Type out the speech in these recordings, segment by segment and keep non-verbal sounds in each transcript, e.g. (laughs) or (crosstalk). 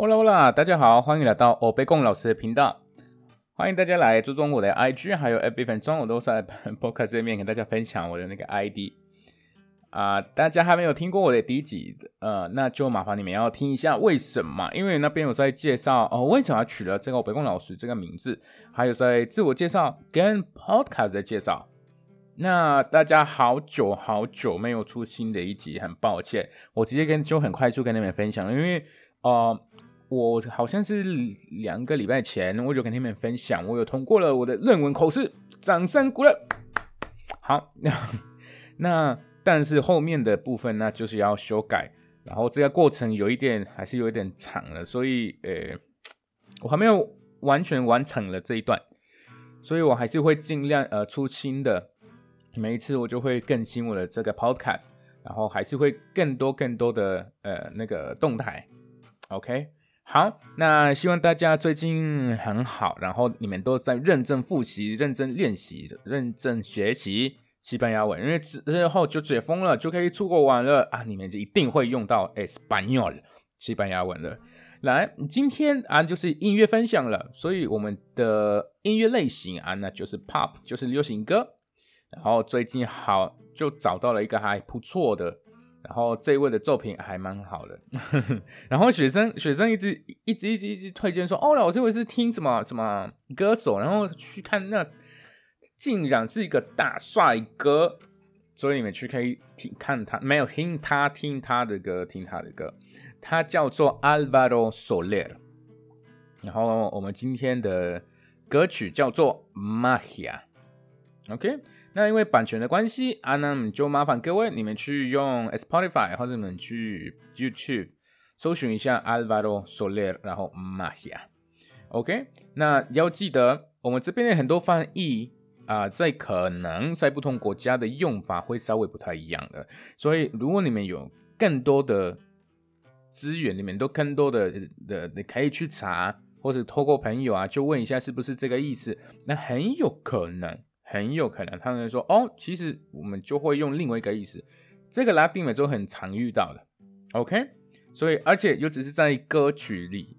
Hola Hola，大家好，欢迎来到欧贝贡老师的频道。欢迎大家来追踪我的 IG，还有 FB 粉专，我都在 (laughs) Podcast 这面跟大家分享我的那个 ID。啊，大家还没有听过我的第一集，呃，那就麻烦你们要听一下为什么？因为那边有在介绍哦，为什么取了这个欧贝贡老师这个名字，还有在自我介绍跟 Podcast 的介绍。那大家好久好久没有出新的一集，很抱歉，我直接跟就很快速跟你们分享，因为呃。我好像是两个礼拜前，我就跟你们分享，我有通过了我的论文口试，掌声鼓励。好，那 (laughs) 那但是后面的部分呢，就是要修改，然后这个过程有一点还是有一点长了，所以呃，我还没有完全完成了这一段，所以我还是会尽量呃出新的，每一次我就会更新我的这个 podcast，然后还是会更多更多的呃那个动态，OK。好，那希望大家最近很好，然后你们都在认真复习、认真练习、认真学习西班牙文，因为之后就解封了，就可以出国玩了啊！你们就一定会用到 Espanol 西班牙文了。来，今天啊就是音乐分享了，所以我们的音乐类型啊那就是 Pop，就是流行歌。然后最近好就找到了一个还不错的。然后这一位的作品还蛮好的，(laughs) 然后学生学生一直一直一直一直推荐说，哦，老师我是听什么什么歌手，然后去看那竟然是一个大帅哥，所以你们去可以听看他，没有听他听他的歌，听他的歌，他叫做 Alvaro Soler，然后我们今天的歌曲叫做 Magia OK，。那因为版权的关系啊，那就麻烦各位你们去用 Spotify 或者你们去 YouTube 搜寻一下 Alvaro Soler，然后 Magia，OK。那要记得我们这边的很多翻译啊，在可能在不同国家的用法会稍微不太一样的，所以如果你们有更多的资源，你们都更多的的你可以去查，或者透过朋友啊，就问一下是不是这个意思，那很有可能。很有可能他们说哦，其实我们就会用另外一个意思，这个拉丁美洲很常遇到的，OK，所以而且又只是在歌曲里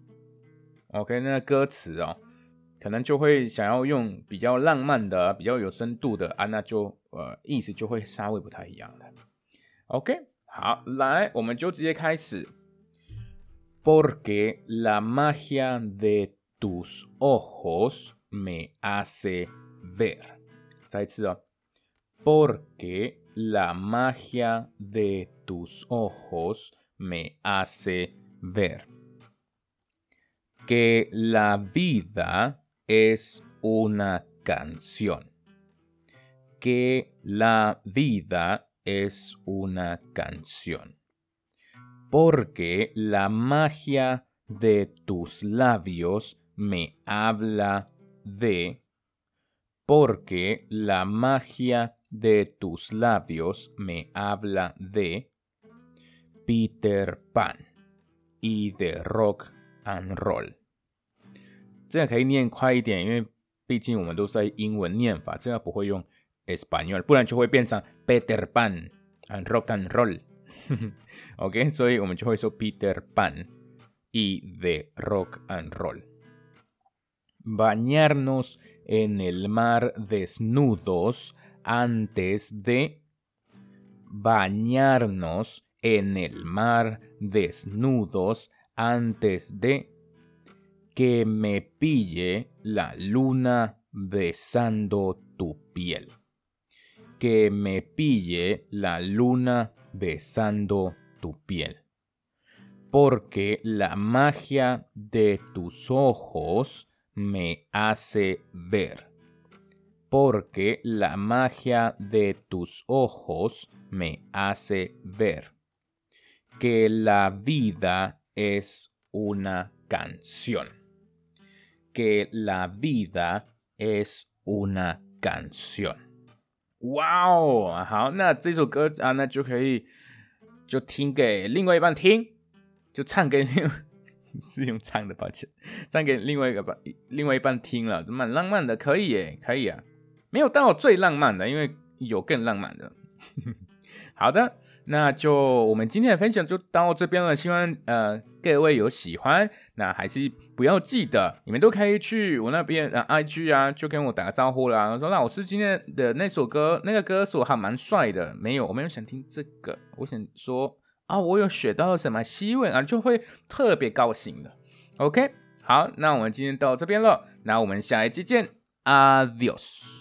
，OK，那歌词哦，可能就会想要用比较浪漫的、比较有深度的啊，那就呃意思就会稍微不太一样的，OK，好，来我们就直接开始，Porque la magia de tus ojos me hace ver。再次哦，porque la magia de tus ojos me hace ver que la vida es una canción. Que la vida es una canción. Porque la magia de tus labios me habla de porque la magia de tus labios me habla de Peter Pan y de rock and roll。这个可以念快一点，因为毕竟我们都是在英文念法，这个不会用 español，不然就会变成 Peter Pan and rock and roll。OK，所以我们就会说 (laughs) Peter Pan y de rock and roll。Bañarnos en el mar desnudos antes de bañarnos en el mar desnudos antes de que me pille la luna besando tu piel. Que me pille la luna besando tu piel. Porque la magia de tus ojos me hace ver, porque la magia de tus ojos me hace ver que la vida es una canción, que la vida es una canción. ¡Wow! 好，那这首歌啊，那就可以就听给另外一半听，就唱给另 (laughs) 是用唱的，抱歉，唱给另外一个半，另外一半听了，蛮浪漫的，可以耶，可以啊，没有到最浪漫的，因为有更浪漫的。(laughs) 好的，那就我们今天的分享就到这边了，希望呃各位有喜欢，那还是不要记得，你们都可以去我那边啊 IG 啊，就跟我打个招呼啦。我说老师今天的那首歌，那个歌手还蛮帅的，没有，我没有想听这个，我想说啊，我有学到什么新闻啊，就会特别高兴的。OK，好，那我们今天到这边了，那我们下一期见，Adios。